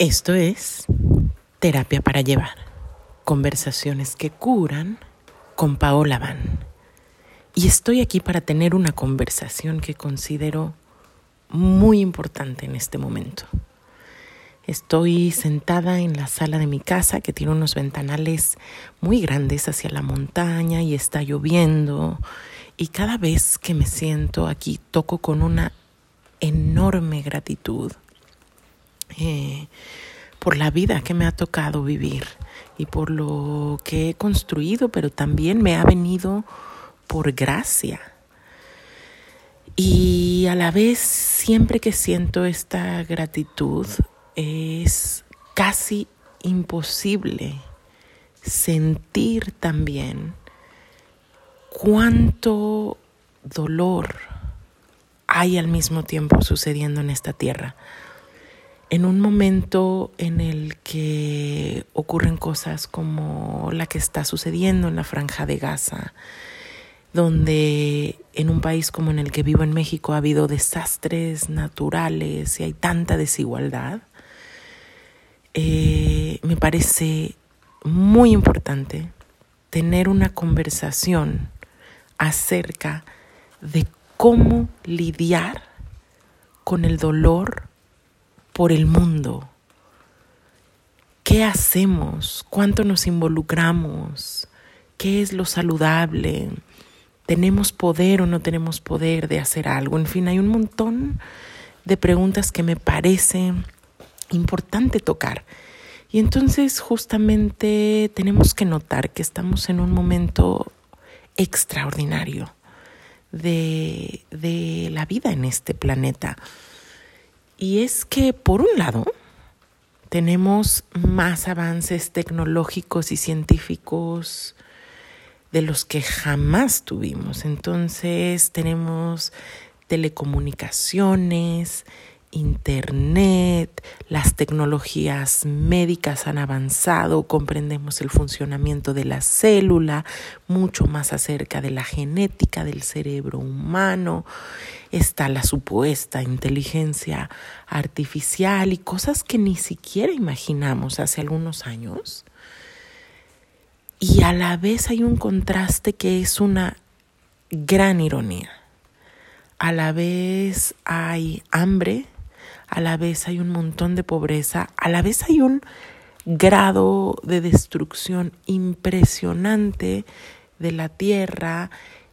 Esto es Terapia para Llevar. Conversaciones que curan con Paola Van. Y estoy aquí para tener una conversación que considero muy importante en este momento. Estoy sentada en la sala de mi casa que tiene unos ventanales muy grandes hacia la montaña y está lloviendo. Y cada vez que me siento aquí toco con una enorme gratitud eh, por la vida que me ha tocado vivir y por lo que he construido, pero también me ha venido por gracia. Y a la vez, siempre que siento esta gratitud, es casi imposible sentir también cuánto dolor hay al mismo tiempo sucediendo en esta tierra en un momento en el que ocurren cosas como la que está sucediendo en la franja de Gaza, donde en un país como en el que vivo en México ha habido desastres naturales y hay tanta desigualdad, eh, me parece muy importante tener una conversación acerca de cómo lidiar con el dolor por el mundo. ¿Qué hacemos? ¿Cuánto nos involucramos? ¿Qué es lo saludable? ¿Tenemos poder o no tenemos poder de hacer algo? En fin, hay un montón de preguntas que me parece importante tocar. Y entonces justamente tenemos que notar que estamos en un momento extraordinario de, de la vida en este planeta. Y es que, por un lado, tenemos más avances tecnológicos y científicos de los que jamás tuvimos. Entonces tenemos telecomunicaciones, Internet, las tecnologías médicas han avanzado, comprendemos el funcionamiento de la célula, mucho más acerca de la genética del cerebro humano, está la supuesta inteligencia artificial y cosas que ni siquiera imaginamos hace algunos años. Y a la vez hay un contraste que es una gran ironía. A la vez hay hambre, a la vez hay un montón de pobreza, a la vez hay un grado de destrucción impresionante de la tierra,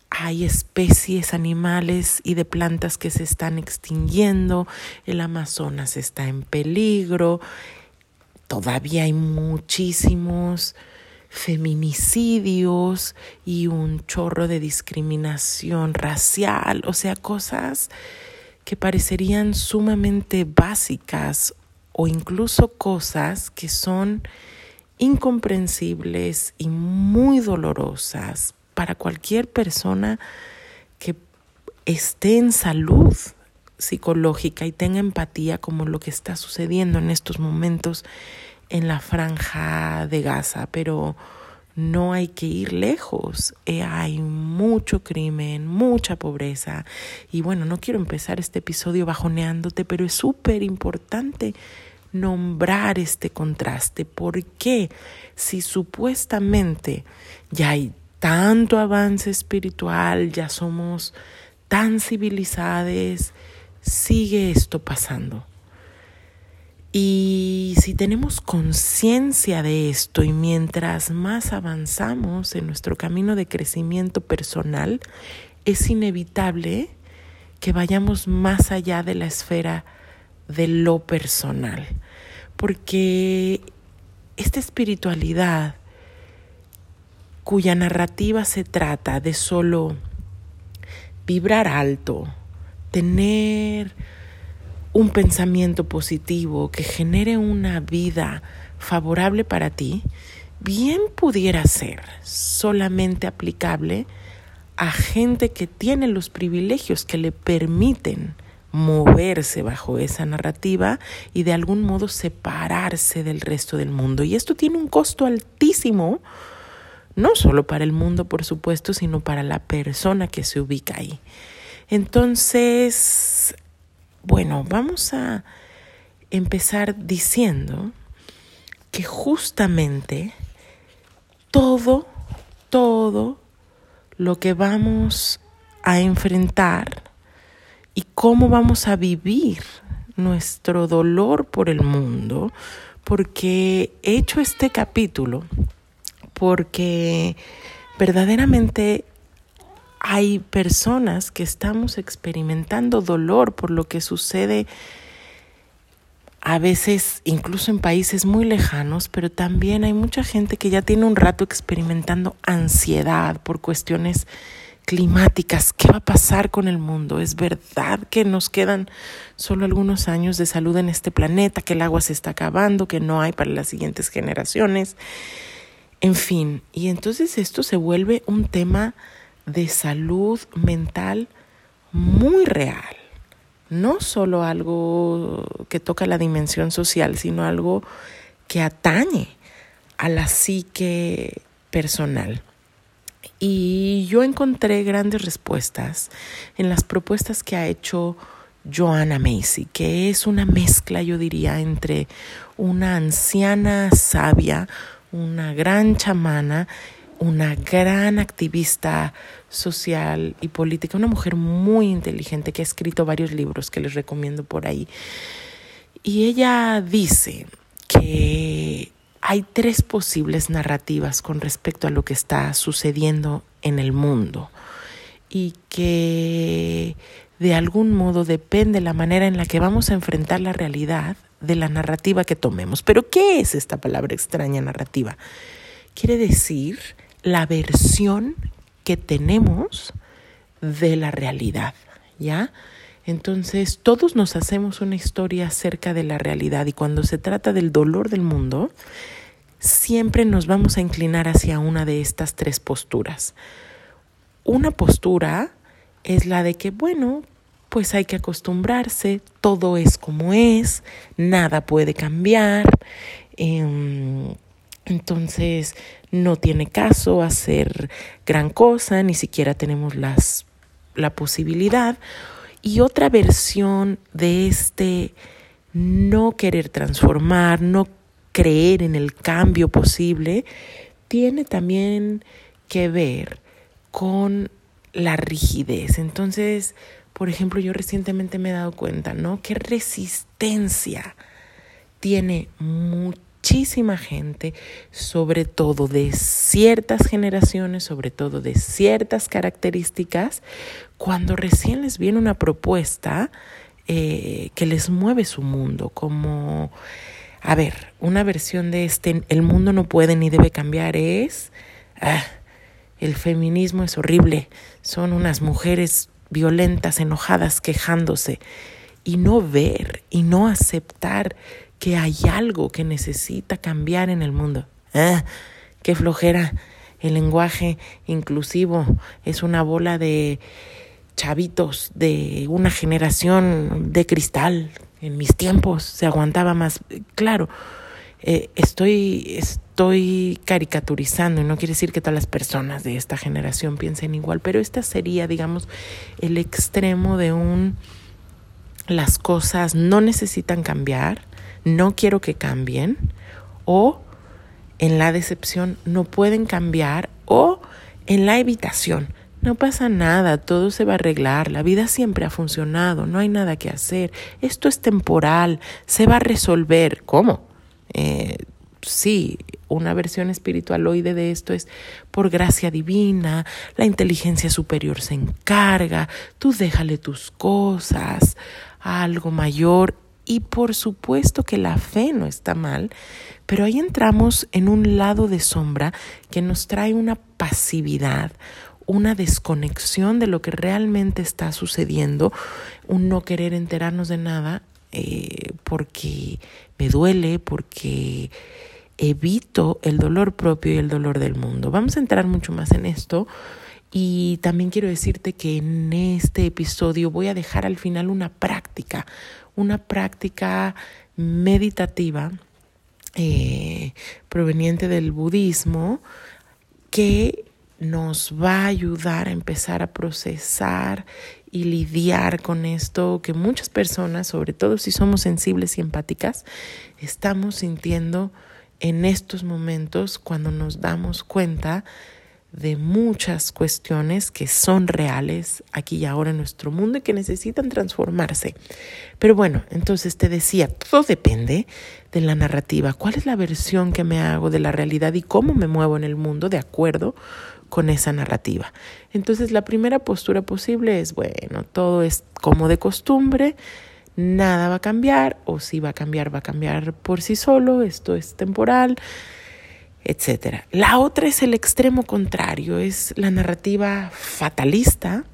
hay especies animales y de plantas que se están extinguiendo, el Amazonas está en peligro, todavía hay muchísimos feminicidios y un chorro de discriminación racial, o sea, cosas que parecerían sumamente básicas o incluso cosas que son incomprensibles y muy dolorosas para cualquier persona que esté en salud psicológica y tenga empatía como lo que está sucediendo en estos momentos en la franja de Gaza, pero no hay que ir lejos. Eh, hay mucho crimen, mucha pobreza. Y bueno, no quiero empezar este episodio bajoneándote, pero es súper importante nombrar este contraste. porque Si supuestamente ya hay tanto avance espiritual, ya somos tan civilizados, sigue esto pasando. Y si tenemos conciencia de esto y mientras más avanzamos en nuestro camino de crecimiento personal, es inevitable que vayamos más allá de la esfera de lo personal. Porque esta espiritualidad cuya narrativa se trata de solo vibrar alto, tener un pensamiento positivo que genere una vida favorable para ti, bien pudiera ser solamente aplicable a gente que tiene los privilegios que le permiten moverse bajo esa narrativa y de algún modo separarse del resto del mundo. Y esto tiene un costo altísimo, no solo para el mundo, por supuesto, sino para la persona que se ubica ahí. Entonces, bueno, vamos a empezar diciendo que justamente todo, todo lo que vamos a enfrentar y cómo vamos a vivir nuestro dolor por el mundo, porque he hecho este capítulo, porque verdaderamente hay personas que estamos experimentando dolor por lo que sucede a veces incluso en países muy lejanos, pero también hay mucha gente que ya tiene un rato experimentando ansiedad por cuestiones climáticas. ¿Qué va a pasar con el mundo? ¿Es verdad que nos quedan solo algunos años de salud en este planeta, que el agua se está acabando, que no hay para las siguientes generaciones? En fin, y entonces esto se vuelve un tema de salud mental muy real. No solo algo que toca la dimensión social, sino algo que atañe a la psique personal. Y yo encontré grandes respuestas en las propuestas que ha hecho Joanna Macy, que es una mezcla, yo diría, entre una anciana sabia, una gran chamana una gran activista social y política, una mujer muy inteligente que ha escrito varios libros que les recomiendo por ahí. Y ella dice que hay tres posibles narrativas con respecto a lo que está sucediendo en el mundo y que de algún modo depende la manera en la que vamos a enfrentar la realidad de la narrativa que tomemos. Pero ¿qué es esta palabra extraña narrativa? Quiere decir la versión que tenemos de la realidad, ¿ya? Entonces, todos nos hacemos una historia acerca de la realidad y cuando se trata del dolor del mundo, siempre nos vamos a inclinar hacia una de estas tres posturas. Una postura es la de que, bueno, pues hay que acostumbrarse, todo es como es, nada puede cambiar. Eh, entonces no tiene caso hacer gran cosa, ni siquiera tenemos las, la posibilidad. Y otra versión de este no querer transformar, no creer en el cambio posible, tiene también que ver con la rigidez. Entonces, por ejemplo, yo recientemente me he dado cuenta, ¿no? Qué resistencia tiene mucho muchísima gente, sobre todo de ciertas generaciones, sobre todo de ciertas características, cuando recién les viene una propuesta eh, que les mueve su mundo, como, a ver, una versión de este, el mundo no puede ni debe cambiar es, ah, el feminismo es horrible, son unas mujeres violentas, enojadas, quejándose, y no ver y no aceptar que hay algo que necesita cambiar en el mundo. Ah, qué flojera. El lenguaje inclusivo es una bola de chavitos de una generación de cristal. En mis tiempos se aguantaba más. Claro, eh, estoy, estoy caricaturizando y no quiere decir que todas las personas de esta generación piensen igual, pero esta sería, digamos, el extremo de un las cosas no necesitan cambiar, no quiero que cambien o en la decepción no pueden cambiar o en la evitación. No pasa nada, todo se va a arreglar, la vida siempre ha funcionado, no hay nada que hacer, esto es temporal, se va a resolver. ¿Cómo? Eh, sí, una versión espiritualoide de esto es por gracia divina, la inteligencia superior se encarga, tú déjale tus cosas a algo mayor y por supuesto que la fe no está mal, pero ahí entramos en un lado de sombra que nos trae una pasividad, una desconexión de lo que realmente está sucediendo, un no querer enterarnos de nada eh, porque me duele, porque evito el dolor propio y el dolor del mundo. Vamos a entrar mucho más en esto. Y también quiero decirte que en este episodio voy a dejar al final una práctica, una práctica meditativa eh, proveniente del budismo que nos va a ayudar a empezar a procesar y lidiar con esto que muchas personas, sobre todo si somos sensibles y empáticas, estamos sintiendo en estos momentos cuando nos damos cuenta de muchas cuestiones que son reales aquí y ahora en nuestro mundo y que necesitan transformarse. Pero bueno, entonces te decía, todo depende de la narrativa, cuál es la versión que me hago de la realidad y cómo me muevo en el mundo de acuerdo con esa narrativa. Entonces la primera postura posible es, bueno, todo es como de costumbre, nada va a cambiar o si va a cambiar, va a cambiar por sí solo, esto es temporal etcétera. La otra es el extremo contrario, es la narrativa fatalista,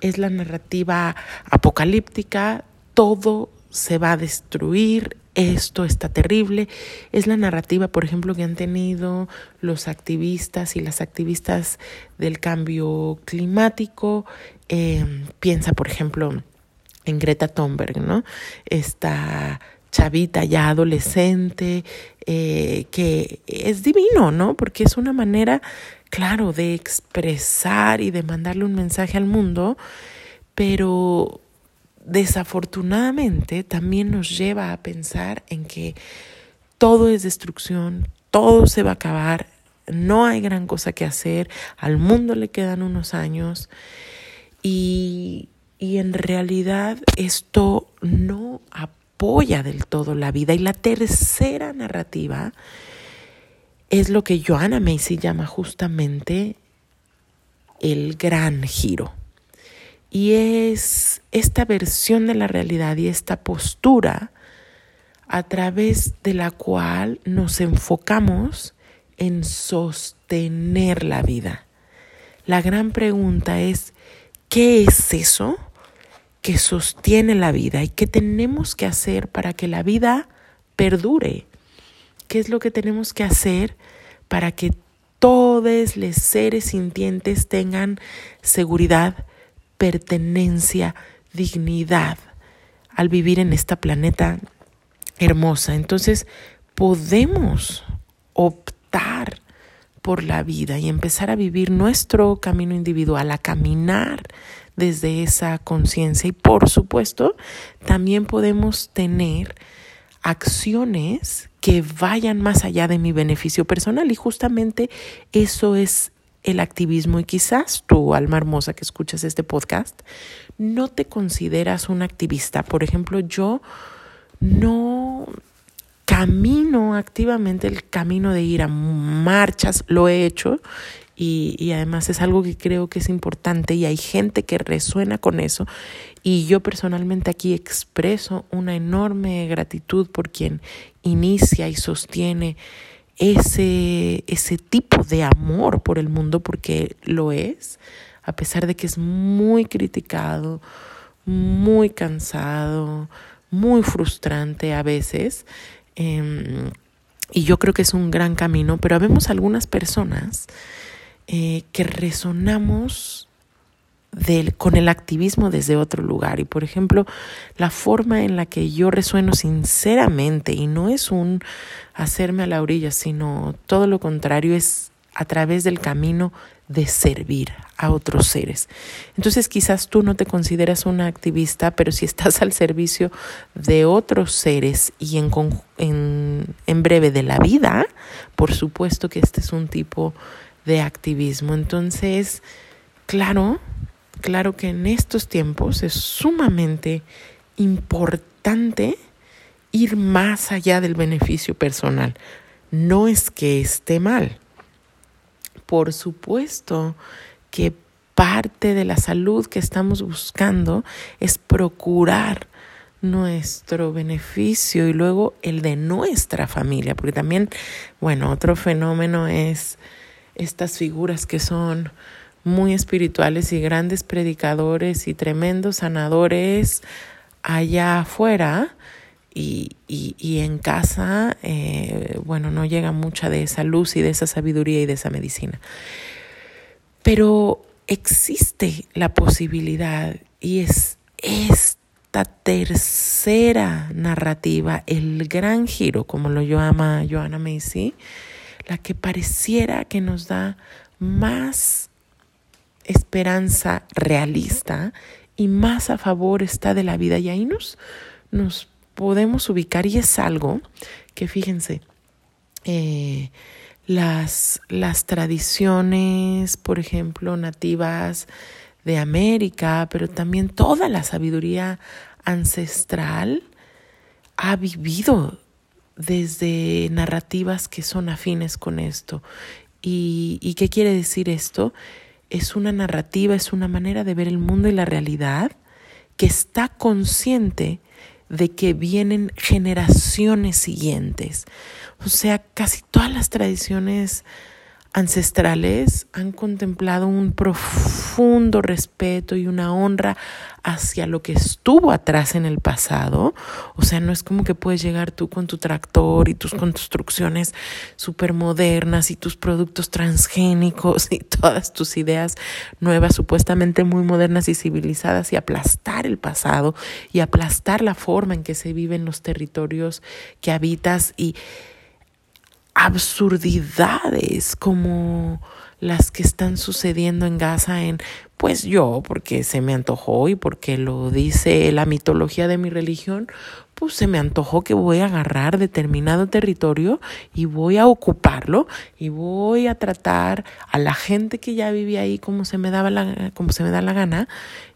es la narrativa apocalíptica, todo se va a destruir, esto está terrible. Es la narrativa, por ejemplo, que han tenido los activistas y las activistas del cambio climático. Eh, piensa, por ejemplo, en Greta Thunberg, ¿no? Chavita ya adolescente, eh, que es divino, ¿no? Porque es una manera, claro, de expresar y de mandarle un mensaje al mundo, pero desafortunadamente también nos lleva a pensar en que todo es destrucción, todo se va a acabar, no hay gran cosa que hacer, al mundo le quedan unos años y, y en realidad esto no aporta apoya del todo la vida. Y la tercera narrativa es lo que Joanna Macy llama justamente el gran giro. Y es esta versión de la realidad y esta postura a través de la cual nos enfocamos en sostener la vida. La gran pregunta es, ¿qué es eso? Que sostiene la vida y qué tenemos que hacer para que la vida perdure. ¿Qué es lo que tenemos que hacer para que todos los seres sintientes tengan seguridad, pertenencia, dignidad al vivir en esta planeta hermosa? Entonces, podemos optar por la vida y empezar a vivir nuestro camino individual, a caminar desde esa conciencia. Y por supuesto, también podemos tener acciones que vayan más allá de mi beneficio personal. Y justamente eso es el activismo. Y quizás tú, alma hermosa que escuchas este podcast, no te consideras un activista. Por ejemplo, yo no camino activamente el camino de ir a marchas, lo he hecho y, además es algo que creo que es importante y hay gente que resuena con eso y yo personalmente aquí expreso una enorme gratitud por quien inicia y sostiene ese, ese tipo de amor por el mundo porque lo es, a pesar de que es muy criticado, muy cansado, muy frustrante a veces. Em, y yo creo que es un gran camino, pero habemos algunas personas eh, que resonamos con el activismo desde otro lugar. Y por ejemplo, la forma en la que yo resueno sinceramente, y no es un hacerme a la orilla, sino todo lo contrario, es a través del camino de servir a otros seres. Entonces quizás tú no te consideras una activista, pero si estás al servicio de otros seres y en, en, en breve de la vida, por supuesto que este es un tipo de activismo. Entonces, claro, claro que en estos tiempos es sumamente importante ir más allá del beneficio personal. No es que esté mal. Por supuesto que parte de la salud que estamos buscando es procurar nuestro beneficio y luego el de nuestra familia, porque también, bueno, otro fenómeno es estas figuras que son muy espirituales y grandes predicadores y tremendos sanadores allá afuera y, y, en casa, eh, bueno, no llega mucha de esa luz y de esa sabiduría y de esa medicina. Pero existe la posibilidad y es esta tercera narrativa, el gran giro, como lo llama Joanna Macy, la que pareciera que nos da más esperanza realista y más a favor está de la vida. Y ahí nos, nos podemos ubicar y es algo que fíjense, eh, las, las tradiciones, por ejemplo, nativas de América, pero también toda la sabiduría ancestral ha vivido desde narrativas que son afines con esto. ¿Y, ¿Y, qué quiere decir esto? Es una narrativa, es una manera de ver el mundo y la realidad que está consciente de que vienen generaciones siguientes. O sea, casi todas las tradiciones ancestrales han contemplado un profundo respeto y una honra hacia lo que estuvo atrás en el pasado. O sea, no es como que puedes llegar tú con tu tractor y tus construcciones súper modernas y tus productos transgénicos y todas tus ideas nuevas, supuestamente muy modernas y civilizadas y aplastar el pasado y aplastar la forma en que se vive en los territorios que habitas y absurdidades como las que están sucediendo en Gaza en pues yo porque se me antojó y porque lo dice la mitología de mi religión, pues se me antojó que voy a agarrar determinado territorio y voy a ocuparlo y voy a tratar a la gente que ya vivía ahí como se me daba la como se me da la gana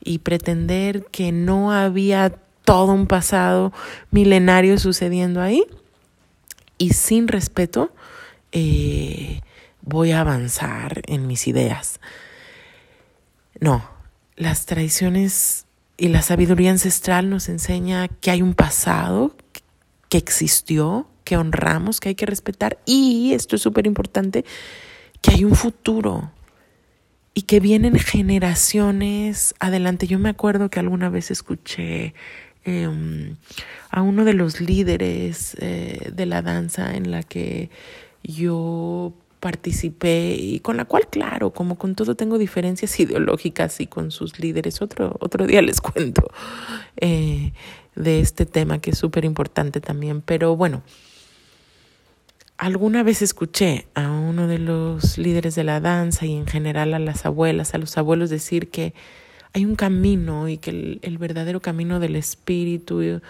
y pretender que no había todo un pasado milenario sucediendo ahí y sin respeto eh, voy a avanzar en mis ideas. No, las tradiciones y la sabiduría ancestral nos enseña que hay un pasado que existió, que honramos, que hay que respetar y, esto es súper importante, que hay un futuro y que vienen generaciones adelante. Yo me acuerdo que alguna vez escuché Em, a uno de los líderes eh, de la danza en la que yo participé y con la cual, claro, como con todo tengo diferencias ideológicas y con sus líderes, otro, otro día les cuento eh, de este tema que es súper importante también, pero bueno, alguna vez escuché a uno de los líderes de la danza y en general a las abuelas, a los abuelos decir que hay un camino y que el, verdadero camino del espíritu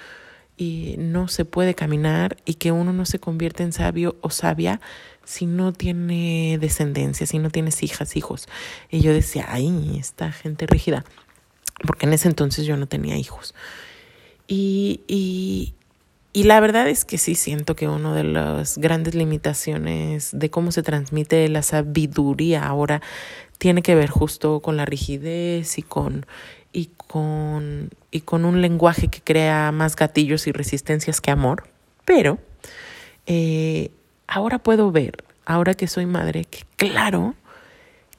y, no se puede caminar y que uno no se convierte en sabio o sabia si no tiene descendencia, si no tienes hijas, hijos. Y yo decía, ay, esta gente rígida, porque en ese entonces yo no tenía hijos. Y, y, y la verdad es que sí siento que una de las grandes limitaciones de cómo se transmite la sabiduría ahora tiene que ver justo con la rigidez y con, y con, y con un lenguaje que crea más gatillos y resistencias que amor. Pero eh, ahora puedo ver, ahora que soy madre, que claro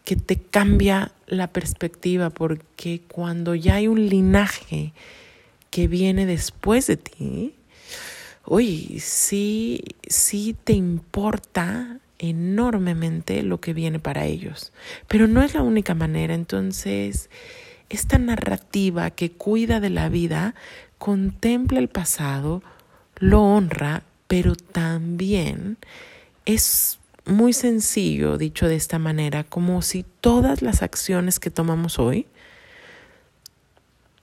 que te cambia la perspectiva porque cuando ya hay un linaje que viene después de ti, uy, sí, sí te importa enormemente lo que viene para ellos. Pero no es la única manera. Entonces, esta narrativa que cuida de la vida contempla el pasado, lo honra, pero también es muy sencillo, dicho de esta manera, como si todas las acciones que tomamos hoy,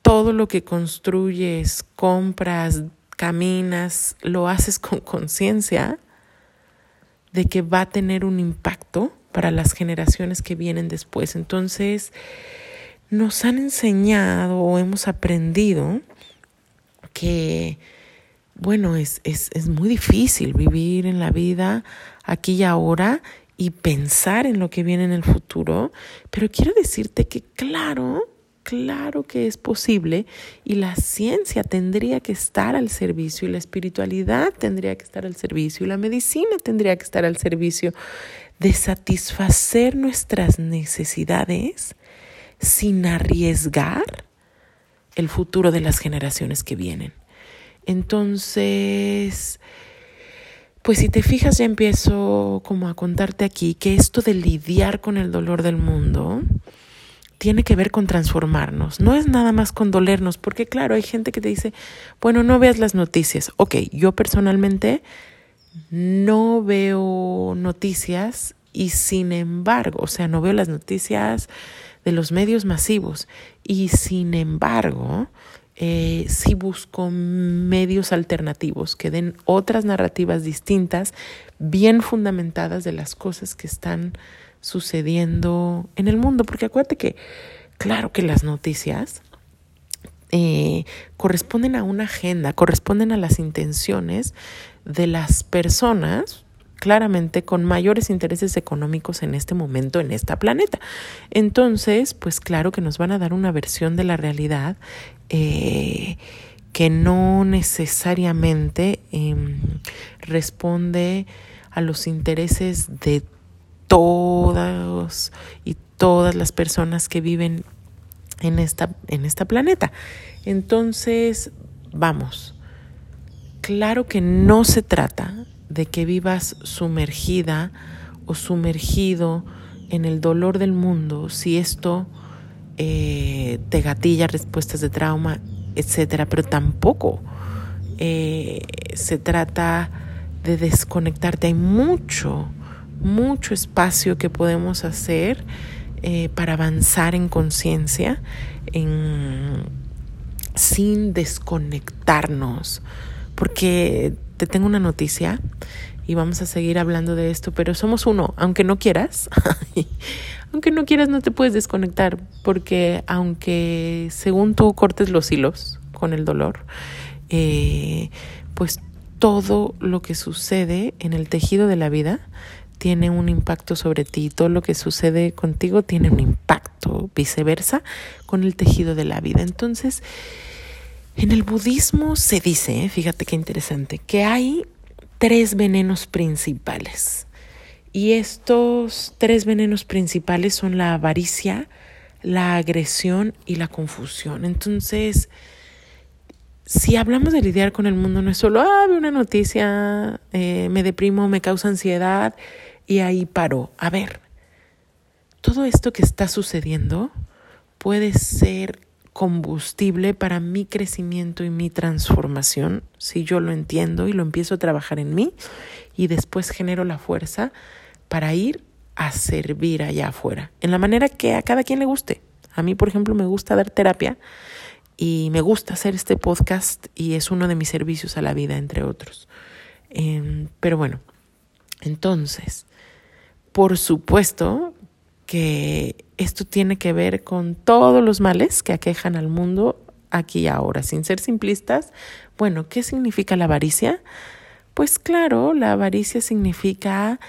todo lo que construyes, compras, caminas, lo haces con conciencia, de que va a tener un impacto para las generaciones que vienen después. Entonces, nos han enseñado o hemos aprendido que, bueno, es, es, es muy difícil vivir en la vida aquí y ahora y pensar en lo que viene en el futuro, pero quiero decirte que, claro, Claro que es posible y la ciencia tendría que estar al servicio y la espiritualidad tendría que estar al servicio y la medicina tendría que estar al servicio de satisfacer nuestras necesidades sin arriesgar el futuro de las generaciones que vienen. Entonces, pues si te fijas ya empiezo como a contarte aquí que esto de lidiar con el dolor del mundo, tiene que ver con transformarnos. No es nada más con dolernos, porque claro, hay gente que te dice, bueno, no veas las noticias. Ok, yo personalmente no veo noticias y sin embargo, o sea, no veo las noticias de los medios masivos y sin embargo, eh, sí busco medios alternativos que den otras narrativas distintas, bien fundamentadas de las cosas que están sucediendo en el mundo, porque acuérdate que, claro que las noticias eh, corresponden a una agenda, corresponden a las intenciones de las personas, claramente con mayores intereses económicos en este momento en esta planeta. Entonces, pues claro que nos van a dar una versión de la realidad eh, que no necesariamente em, responde a los intereses de todas y todas las personas que viven en esta, en planeta. Entonces, vamos, claro que no se trata de que vivas sumergida o sumergido en el dolor del mundo si esto eh, te gatilla respuestas de trauma, etcétera, pero tampoco eh, se trata de desconectarte. Hay mucho, mucho espacio que podemos hacer eh, para avanzar en conciencia, sin desconectarnos. Porque te tengo una noticia y vamos a seguir hablando de esto, pero somos uno, aunque no quieras, aunque no quieras no te puedes desconectar, porque aunque según tú cortes los hilos con el dolor, eh, pues todo lo que sucede en el tejido de la vida tiene un impacto sobre ti, todo lo que sucede contigo tiene un impacto, viceversa, con el tejido de la vida. Entonces, en el budismo se dice, fíjate qué interesante, que hay tres venenos principales. Y estos tres venenos principales son la avaricia, la agresión y la confusión. Entonces, si hablamos de lidiar con el mundo, no es solo, ah, veo una noticia, eh, me deprimo, me causa ansiedad y ahí paró. A ver, todo esto que está sucediendo puede ser combustible para mi crecimiento y mi transformación si yo lo entiendo y lo empiezo a trabajar en mí y después genero la fuerza para ir a servir allá afuera, en la manera que a cada quien le guste. A mí, por ejemplo, me gusta dar terapia y me gusta hacer este podcast y es uno de mis servicios a la vida, entre otros. Em, pero bueno, entonces, por supuesto que esto tiene que ver con todos los males que aquejan al mundo aquí y ahora. Sin ser simplistas, bueno, ¿qué significa la avaricia? Pues claro, la avaricia significa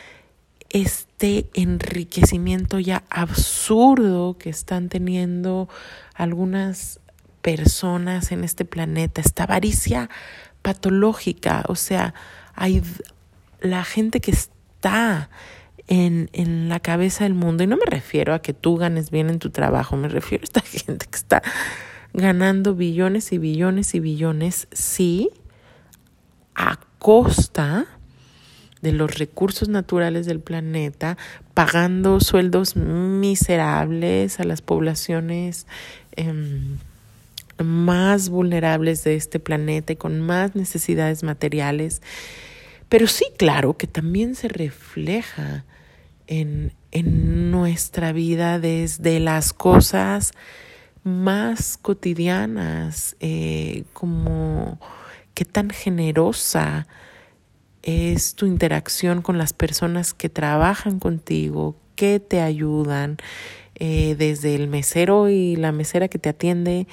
este enriquecimiento ya absurdo que están teniendo algunas personas en este planeta, esta avaricia patológica, o sea, hay la gente que está en, en la cabeza del mundo. Y no me refiero a que tú ganes bien en tu trabajo, me refiero a esta gente que está ganando billones y billones y billones, sí, a costa de los recursos naturales del planeta, pagando sueldos miserables a las poblaciones em, más vulnerables de este planeta y con más necesidades materiales. Pero sí, claro, que también se refleja en, en nuestra vida desde las cosas más cotidianas, eh, como qué tan generosa es tu interacción con las personas que trabajan contigo, que te ayudan, eh, desde el mesero y la mesera que te atiende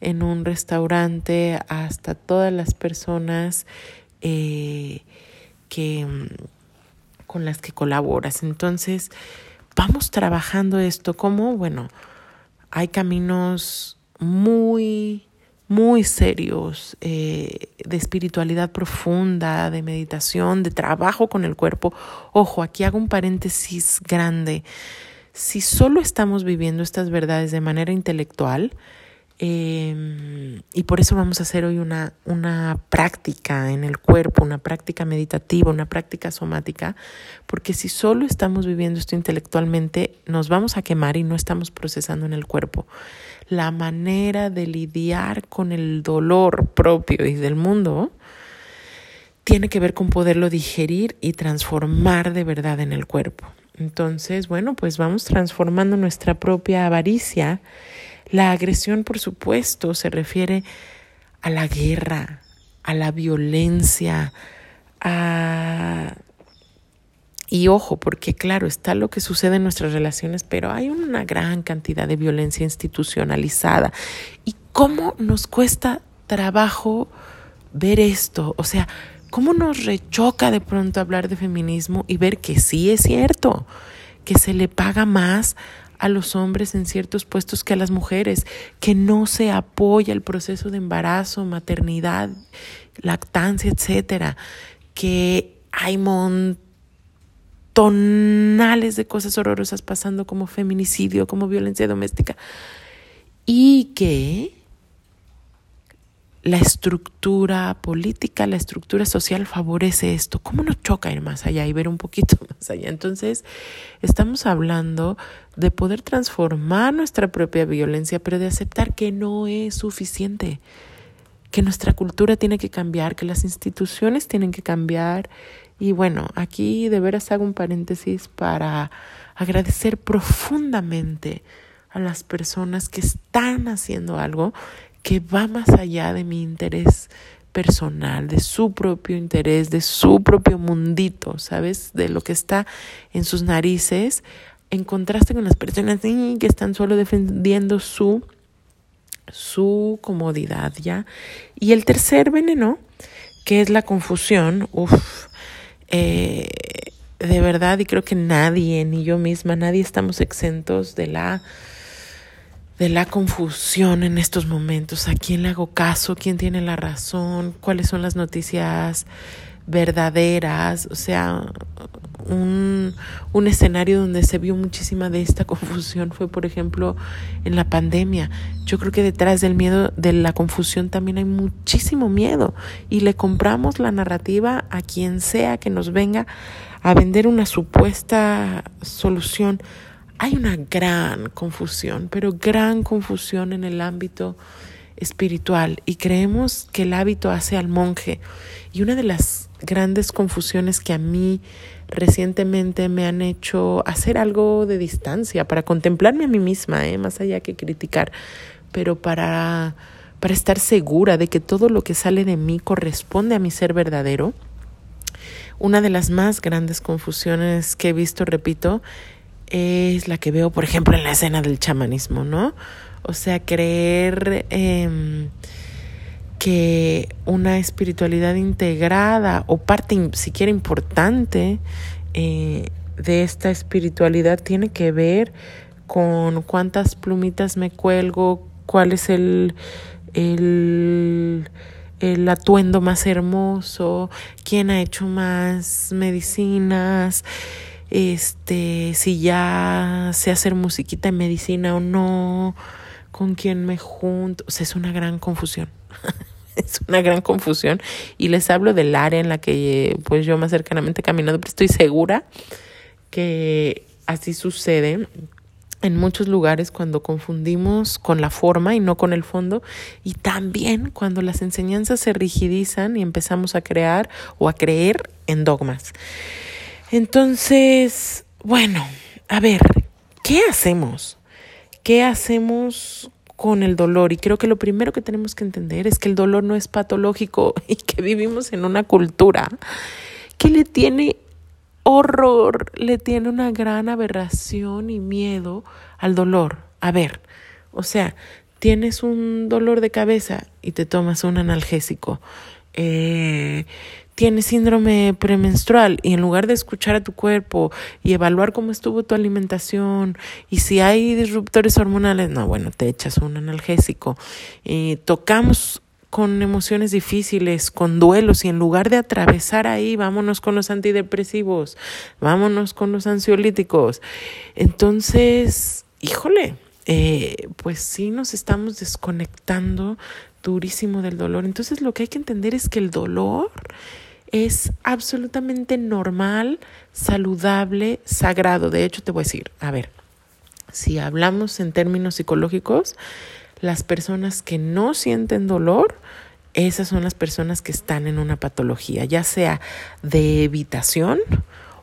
en un restaurante hasta todas las personas eh, que con las que colaboras. Entonces, vamos trabajando esto como, bueno, hay caminos muy, muy serios eh, de espiritualidad profunda, de meditación, de trabajo con el cuerpo. Ojo, aquí hago un paréntesis grande. Si solo estamos viviendo estas verdades de manera intelectual, Em, y por eso vamos a hacer hoy una, una práctica en el cuerpo, una práctica meditativa, una práctica somática, porque si solo estamos viviendo esto intelectualmente, nos vamos a quemar y no estamos procesando en el cuerpo. La manera de lidiar con el dolor propio y del mundo tiene que ver con poderlo digerir y transformar de verdad en el cuerpo. Entonces, bueno, pues vamos transformando nuestra propia avaricia. La agresión, por supuesto, se refiere a la guerra, a la violencia, a... Y ojo, porque claro, está lo que sucede en nuestras relaciones, pero hay una gran cantidad de violencia institucionalizada. ¿Y cómo nos cuesta trabajo ver esto? O sea, ¿cómo nos rechoca de pronto hablar de feminismo y ver que sí es cierto, que se le paga más a los hombres en ciertos puestos que a las mujeres, que no se apoya el proceso de embarazo, maternidad, lactancia, etcétera, que hay montonales de cosas horrorosas pasando como feminicidio, como violencia doméstica y que la estructura política, la estructura social favorece esto. ¿Cómo nos choca ir más allá y ver un poquito más allá? Entonces, estamos hablando de poder transformar nuestra propia violencia, pero de aceptar que no es suficiente, que nuestra cultura tiene que cambiar, que las instituciones tienen que cambiar. Y bueno, aquí de veras hago un paréntesis para agradecer profundamente a las personas que están haciendo algo que va más allá de mi interés personal, de su propio interés, de su propio mundito, ¿sabes? De lo que está en sus narices, en contraste con las personas que están solo defendiendo su su comodidad, ¿ya? Y el tercer veneno, que es la confusión, uff, eh, de verdad, y creo que nadie, ni yo misma, nadie estamos exentos de la de la confusión en estos momentos. ¿A quién le hago caso? ¿Quién tiene la razón? ¿Cuáles son las noticias verdaderas? O sea, un, un escenario donde se vio muchísima de esta confusión fue, por ejemplo, en la pandemia. Yo creo que detrás del miedo, de la confusión, también hay muchísimo miedo y le compramos la narrativa a quien sea que nos venga a vender una supuesta solución hay una gran confusión, pero gran confusión en el ámbito espiritual y creemos que el hábito hace al monje. Y una de las grandes confusiones que a mí recientemente me han hecho hacer algo de distancia para contemplarme a mí misma, ¿eh? más allá que criticar, pero para, para estar segura de que todo lo que sale de mí corresponde a mi ser verdadero. Una de las más grandes confusiones que he visto, repito, es la que veo, por ejemplo, en la escena del chamanismo, ¿no? O sea, creer em, que una espiritualidad integrada o parte siquiera importante eh, de esta espiritualidad tiene que ver con cuántas plumitas me cuelgo, cuál es el, el, el atuendo más hermoso, quién ha hecho más medicinas, este, si ya sé hacer musiquita en medicina o no, con quién me junto, o sea, es una gran confusión. es una gran confusión y les hablo del área en la que pues yo más cercanamente he caminado, pero estoy segura que así sucede en muchos lugares cuando confundimos con la forma y no con el fondo y también cuando las enseñanzas se rigidizan y empezamos a crear o a creer en dogmas. Entonces, bueno, a ver, ¿qué hacemos? ¿Qué hacemos con el dolor? Y creo que lo primero que tenemos que entender es que el dolor no es patológico y que vivimos en una cultura que le tiene horror, le tiene una gran aberración y miedo al dolor. A ver, o sea, tienes un dolor de cabeza y te tomas un analgésico. Eh, tienes síndrome premenstrual y en lugar de escuchar a tu cuerpo y evaluar cómo estuvo tu alimentación y si hay disruptores hormonales, no, bueno, te echas un analgésico. y tocamos con emociones difíciles, con duelos, y en lugar de atravesar ahí, vámonos con los antidepresivos, vámonos con los ansiolíticos. Entonces, híjole, eh, pues sí nos estamos desconectando durísimo del dolor. Entonces lo que hay que entender es que el dolor es absolutamente normal, saludable, sagrado. De hecho, te voy a decir, a ver, si hablamos en términos psicológicos, las personas que no sienten dolor, esas son las personas que están en una patología, ya sea de evitación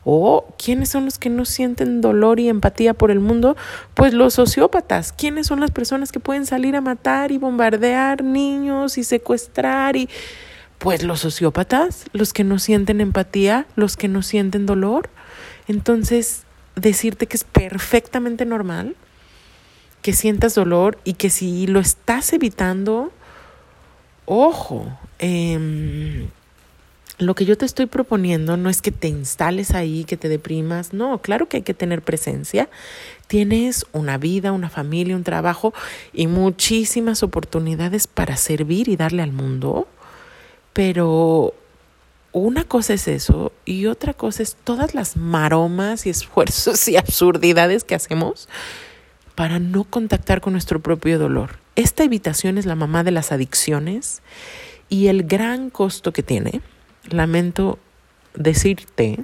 O ¿quiénes son los que no sienten dolor y empatía por el mundo? Pues los sociópatas. ¿Quiénes son las personas que pueden salir a matar y bombardear niños y secuestrar y pues los sociópatas, los que no sienten empatía, los que no sienten dolor. Entonces, decirte que es perfectamente normal que sientas dolor y que si lo estás evitando, ojo, eh, lo que yo te estoy proponiendo no es que te instales ahí, que te deprimas, no, claro que hay que tener presencia. Tienes una vida, una familia, un trabajo y muchísimas oportunidades para servir y darle al mundo, pero una cosa es eso y otra cosa es todas las maromas y esfuerzos y absurdidades que hacemos para no contactar con nuestro propio dolor. Esta evitación es la mamá de las adicciones y el gran costo que tiene lamento decirte,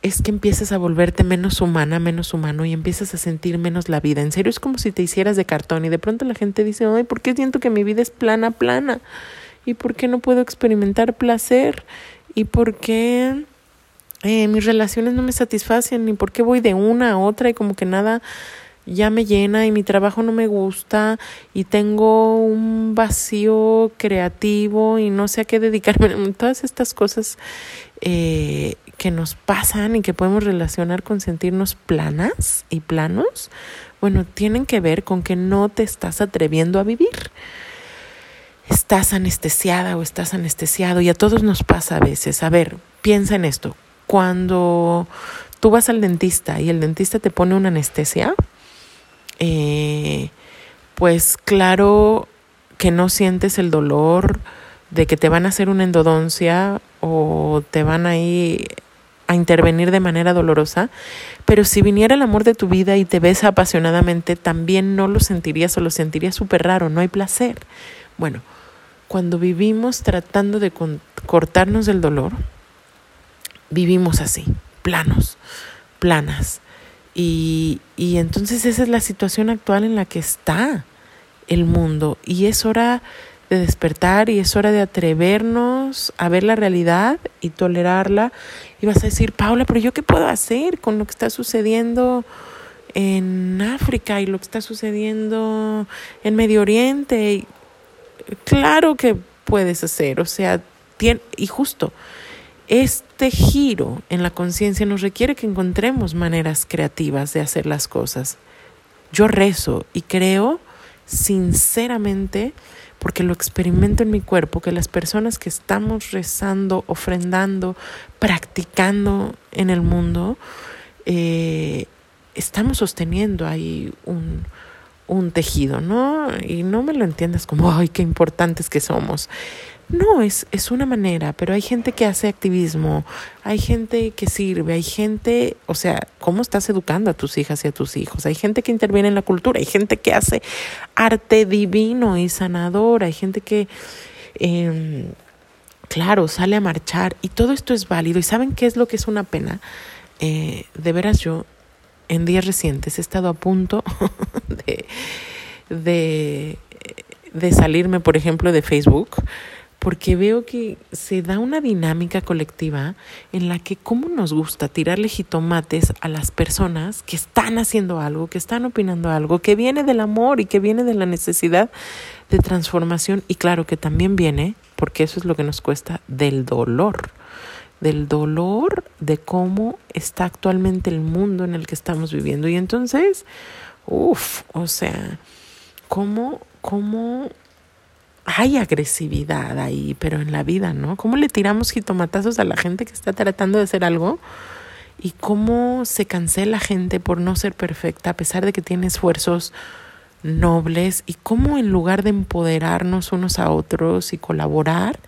es que empiezas a volverte menos humana, menos humano y empiezas a sentir menos la vida. En serio, es como si te hicieras de cartón y de pronto la gente dice, ay, ¿por qué siento que mi vida es plana, plana? ¿Y por qué no puedo experimentar placer? ¿Y por qué eh, mis relaciones no me satisfacen? ¿Y por qué voy de una a otra y como que nada ya me llena y mi trabajo no me gusta y tengo un vacío creativo y no sé a qué dedicarme. Todas estas cosas eh, que nos pasan y que podemos relacionar con sentirnos planas y planos, bueno, tienen que ver con que no te estás atreviendo a vivir. Estás anestesiada o estás anestesiado y a todos nos pasa a veces. A ver, piensa en esto. Cuando tú vas al dentista y el dentista te pone una anestesia, eh, pues claro que no sientes el dolor de que te van a hacer una endodoncia o te van a ir a intervenir de manera dolorosa, pero si viniera el amor de tu vida y te ves apasionadamente, también no lo sentirías o lo sentirías súper raro, no hay placer. Bueno, cuando vivimos tratando de cortarnos del dolor, vivimos así, planos, planas. Y, y entonces esa es la situación actual en la que está el mundo y es hora de despertar y es hora de atrevernos a ver la realidad y tolerarla. Y vas a decir, Paula, pero yo qué puedo hacer con lo que está sucediendo en África y lo que está sucediendo en Medio Oriente? Claro que puedes hacer, o sea, y justo este giro en la conciencia nos requiere que encontremos maneras creativas de hacer las cosas. Yo rezo y creo sinceramente, porque lo experimento en mi cuerpo, que las personas que estamos rezando, ofrendando, practicando en el mundo, eh, estamos sosteniendo ahí un, un tejido, ¿no? Y no me lo entiendas como, ay, qué importantes que somos. No, es, es una manera, pero hay gente que hace activismo, hay gente que sirve, hay gente, o sea, ¿cómo estás educando a tus hijas y a tus hijos? Hay gente que interviene en la cultura, hay gente que hace arte divino y sanador, hay gente que, eh, claro, sale a marchar y todo esto es válido. ¿Y saben qué es lo que es una pena? Eh, de veras yo, en días recientes, he estado a punto de, de, salirme, por ejemplo, de Facebook porque veo que se da una dinámica colectiva en la que cómo nos gusta tirarle jitomates a las personas que están haciendo algo, que están opinando algo, que viene del amor y que viene de la necesidad de transformación. Y claro que también viene, porque eso es lo que nos cuesta, del dolor, del dolor de cómo está actualmente el mundo en el que estamos viviendo. Y entonces, uff, o sea, cómo, cómo hay agresividad ahí, pero en la vida, ¿no? ¿Cómo le tiramos jitomatazos a la gente que está tratando de hacer algo? Y cómo se cancela gente por no ser perfecta a pesar de que tiene esfuerzos nobles y cómo en lugar de empoderarnos unos a otros y colaborar,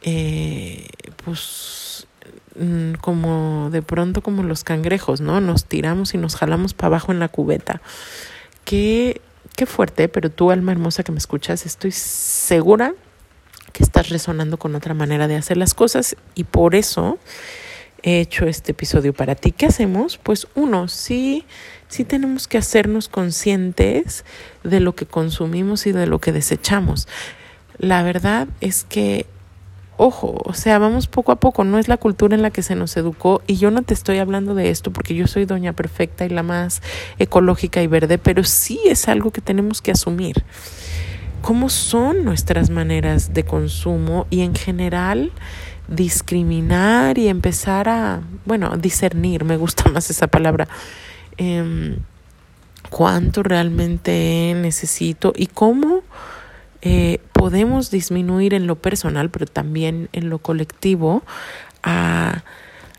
eh, pues como de pronto como los cangrejos, ¿no? Nos tiramos y nos jalamos para abajo en la cubeta. Que qué fuerte, pero tú, alma hermosa que me escuchas, estoy segura que estás resonando con otra manera de hacer las cosas y por eso he hecho este episodio para ti. ¿Qué hacemos? Pues uno, sí, sí tenemos que hacernos conscientes de lo que consumimos y de lo que desechamos. La verdad es que ojo, o sea, vamos poco a poco, no es la cultura en la que se nos educó y yo no te estoy hablando de esto porque yo soy doña perfecta y la más ecológica y verde, pero sí es algo que tenemos que asumir. ¿Cómo son nuestras maneras de consumo y en general discriminar y empezar a, bueno, discernir, me gusta más esa palabra, eh, cuánto realmente necesito y cómo eh, podemos disminuir en lo personal, pero también en lo colectivo, a,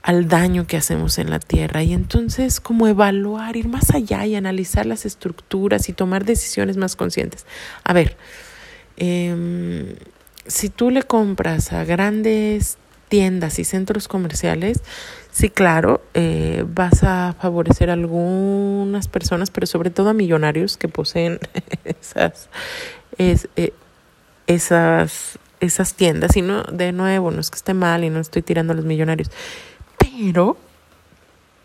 al daño que hacemos en la tierra. Y entonces, como evaluar, ir más allá y analizar las estructuras y tomar decisiones más conscientes. A ver, eh, si tú le compras a grandes tiendas y centros comerciales, sí, claro, eh, vas a favorecer a algunas personas, pero sobre todo a millonarios que poseen esas, es, eh, esas, esas tiendas. Y no, de nuevo, no es que esté mal y no estoy tirando a los millonarios. Pero,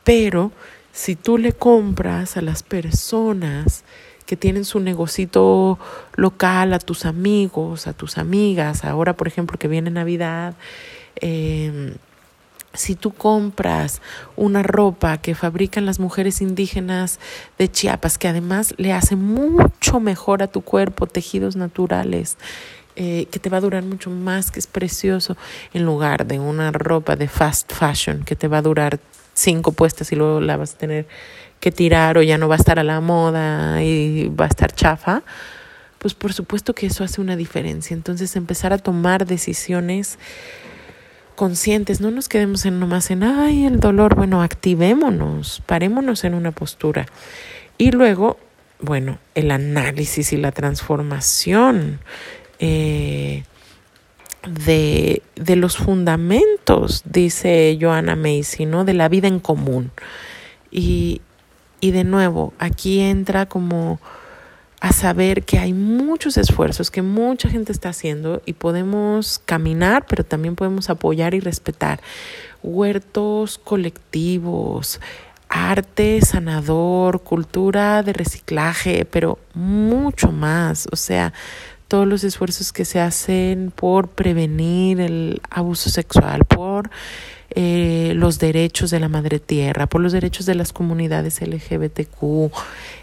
pero, si tú le compras a las personas que tienen su negocito local, a tus amigos, a tus amigas, ahora por ejemplo que viene Navidad, eh, si tú compras una ropa que fabrican las mujeres indígenas de Chiapas, que además le hace mucho mejor a tu cuerpo, tejidos naturales, eh, que te va a durar mucho más, que es precioso, en lugar de una ropa de fast fashion que te va a durar cinco puestas y luego la vas a tener que tirar o ya no va a estar a la moda y va a estar chafa, pues por supuesto que eso hace una diferencia. Entonces empezar a tomar decisiones conscientes, no nos quedemos en nomás en, ay, el dolor, bueno, activémonos, parémonos en una postura. Y luego, bueno, el análisis y la transformación eh, de, de los fundamentos, dice Joanna Macy, ¿no? De la vida en común. Y, y de nuevo, aquí entra como a saber que hay muchos esfuerzos que mucha gente está haciendo y podemos caminar, pero también podemos apoyar y respetar huertos colectivos, arte sanador, cultura de reciclaje, pero mucho más, o sea, todos los esfuerzos que se hacen por prevenir el abuso sexual, por eh, los derechos de la madre tierra, por los derechos de las comunidades LGBTQ,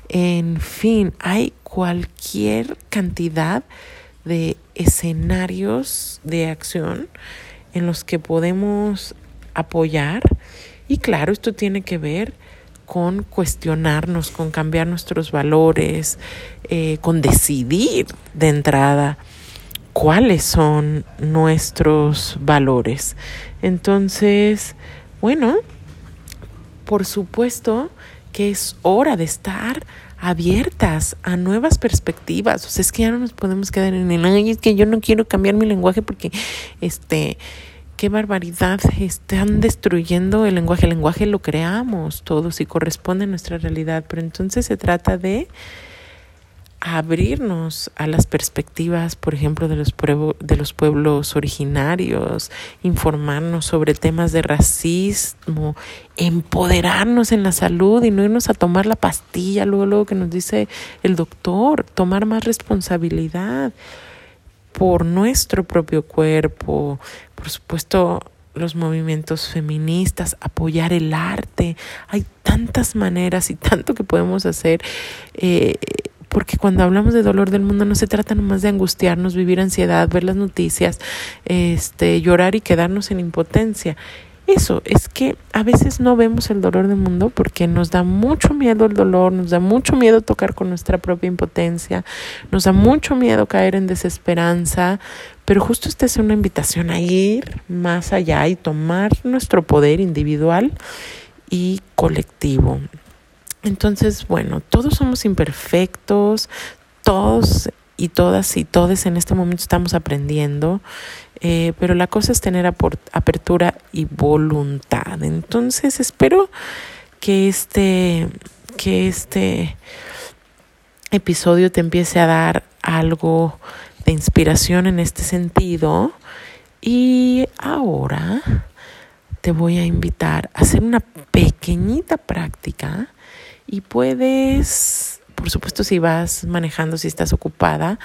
en fin, hay cualquier cantidad de escenarios de acción en los que podemos apoyar. Y claro, esto tiene que ver con cuestionarnos, con cambiar nuestros valores, eh, con decidir de entrada cuáles son nuestros valores. Entonces, bueno, por supuesto que es hora de estar abiertas a nuevas perspectivas. O sea, es que ya no nos podemos quedar en el, ay, es que yo no quiero cambiar mi lenguaje porque, este, qué barbaridad, están destruyendo el lenguaje. El lenguaje lo creamos todos y corresponde a nuestra realidad, pero entonces se trata de abrirnos a las perspectivas, por ejemplo, de los, de los pueblos originarios, informarnos sobre temas de racismo, empoderarnos en la salud y no irnos a tomar la pastilla luego, luego que nos dice el doctor, tomar más responsabilidad por nuestro propio cuerpo, por supuesto los movimientos feministas, apoyar el arte. Hay tantas maneras y tanto que podemos hacer. Eh, porque cuando hablamos de dolor del mundo no se trata nomás de angustiarnos, vivir ansiedad, ver las noticias, este, llorar y quedarnos en impotencia. Eso es que a veces no vemos el dolor del mundo porque nos da mucho miedo el dolor, nos da mucho miedo tocar con nuestra propia impotencia, nos da mucho miedo caer en desesperanza, pero justo esta es una invitación a ir más allá y tomar nuestro poder individual y colectivo. Entonces, bueno, todos somos imperfectos, todos y todas y todos en este momento estamos aprendiendo, eh, pero la cosa es tener apertura y voluntad. Entonces, espero que este, que este episodio te empiece a dar algo de inspiración en este sentido. Y ahora te voy a invitar a hacer una pequeñita práctica y puedes por supuesto si vas manejando, si estás ocupada,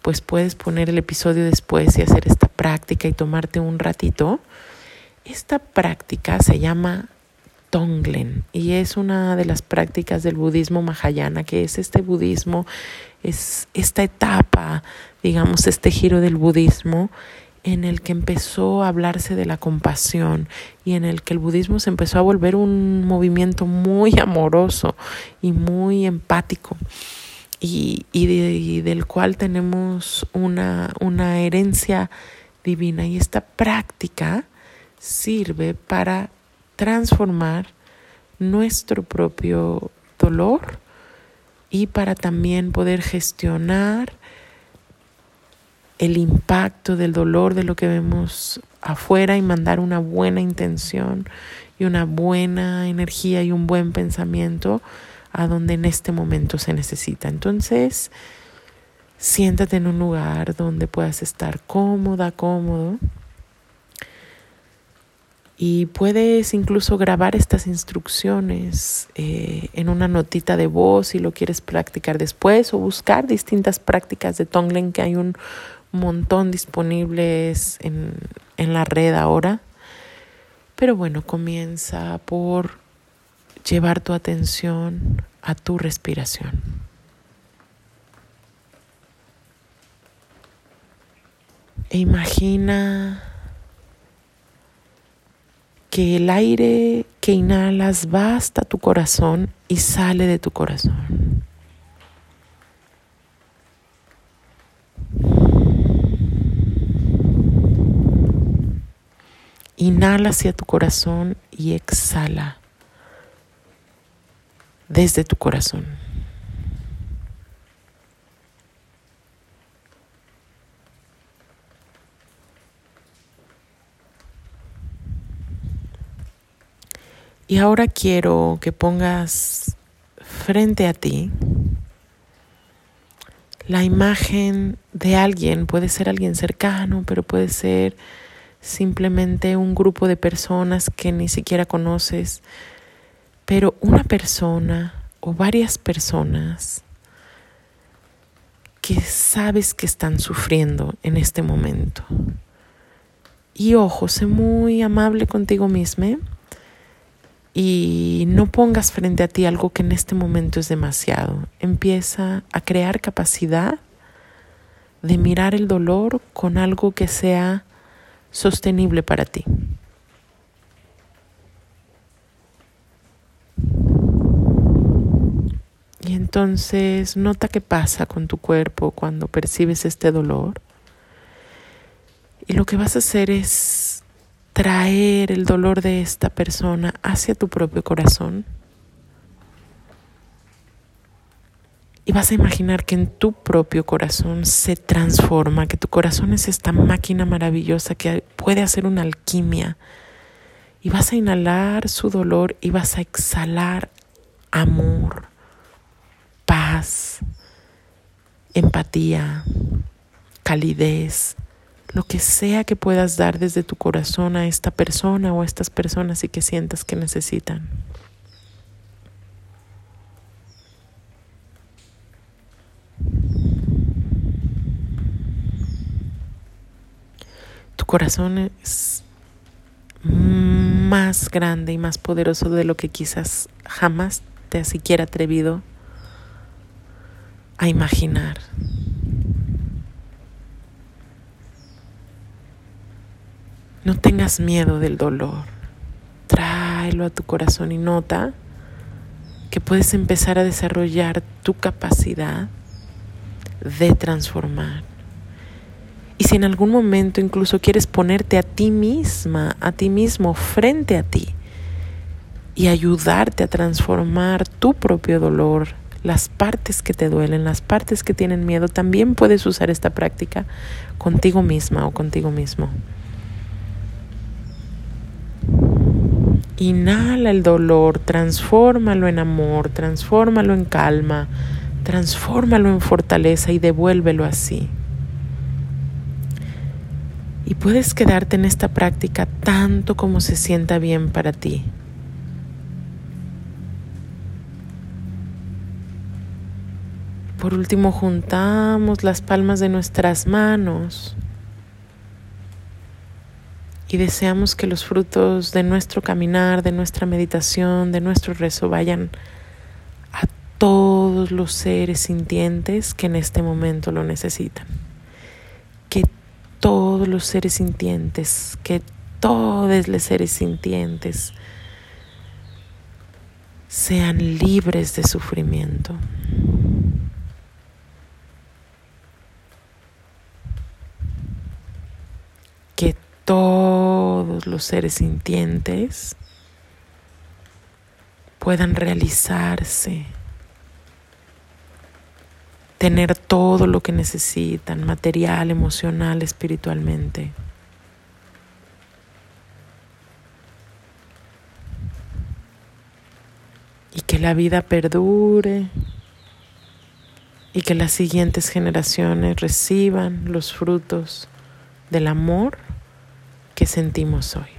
pues puedes poner el episodio después y hacer esta práctica y tomarte un ratito. Esta práctica se llama Tonglen y es una de las prácticas del budismo mahayana, que es este budismo, es esta etapa, digamos, este giro del budismo en el que empezó a hablarse de la compasión y en el que el budismo se empezó a volver un movimiento muy amoroso y muy empático y, y, del cual tenemos una, una herencia divina. Y esta práctica sirve para transformar nuestro propio dolor y para también poder gestionar el impacto del dolor de lo que vemos afuera y mandar una buena intención y una buena energía y un buen pensamiento a donde en este momento se necesita. Entonces, siéntate en un lugar donde puedas estar cómoda, cómodo y puedes incluso grabar estas instrucciones eh, en una notita de voz si lo quieres practicar después o buscar distintas prácticas de Tonglen que hay un montón disponibles en, en la red ahora. Pero bueno, comienza por llevar tu atención a tu respiración. E imagina que el aire que inhalas va hasta tu corazón y sale de tu corazón. Inhala hacia tu corazón y exhala desde tu corazón. Y ahora quiero que pongas frente a ti la imagen de alguien, puede ser alguien cercano, pero puede ser simplemente un grupo de personas que ni siquiera conoces, pero una persona o varias personas que sabes que están sufriendo en este momento. Y ojo, sé muy amable contigo misma y no pongas frente a ti algo que en este momento es demasiado. Empieza a crear capacidad de mirar el dolor con algo que sea sostenible para ti. Y entonces nota qué pasa con tu cuerpo cuando percibes este dolor. Y lo que vas a hacer es traer el dolor de esta persona hacia tu propio corazón. Y vas a imaginar que en tu propio corazón se transforma, que tu corazón es esta máquina maravillosa que puede hacer una alquimia. Y vas a inhalar su dolor y vas a exhalar amor, paz, empatía, calidez, lo que sea que puedas dar desde tu corazón a esta persona o a estas personas y que sientas que necesitan. Corazón es más grande y más poderoso de lo que quizás jamás te has siquiera atrevido a imaginar. No tengas miedo del dolor. Tráelo a tu corazón y nota que puedes empezar a desarrollar tu capacidad de transformar. Y si en algún momento incluso quieres ponerte a ti misma, a ti mismo frente a ti y ayudarte a transformar tu propio dolor, las partes que te duelen, las partes que tienen miedo, también puedes usar esta práctica contigo misma o contigo mismo. Inhala el dolor, transfórmalo en amor, transfórmalo en calma, transfórmalo en fortaleza y devuélvelo así. Y puedes quedarte en esta práctica tanto como se sienta bien para ti. Por último, juntamos las palmas de nuestras manos y deseamos que los frutos de nuestro caminar, de nuestra meditación, de nuestro rezo vayan a todos los seres sintientes que en este momento lo necesitan. Todos los seres sintientes, que todos los seres sintientes sean libres de sufrimiento. Que todos los seres sintientes puedan realizarse, tener todo lo que necesitan, material, emocional, espiritualmente. Y que la vida perdure y que las siguientes generaciones reciban los frutos del amor que sentimos hoy.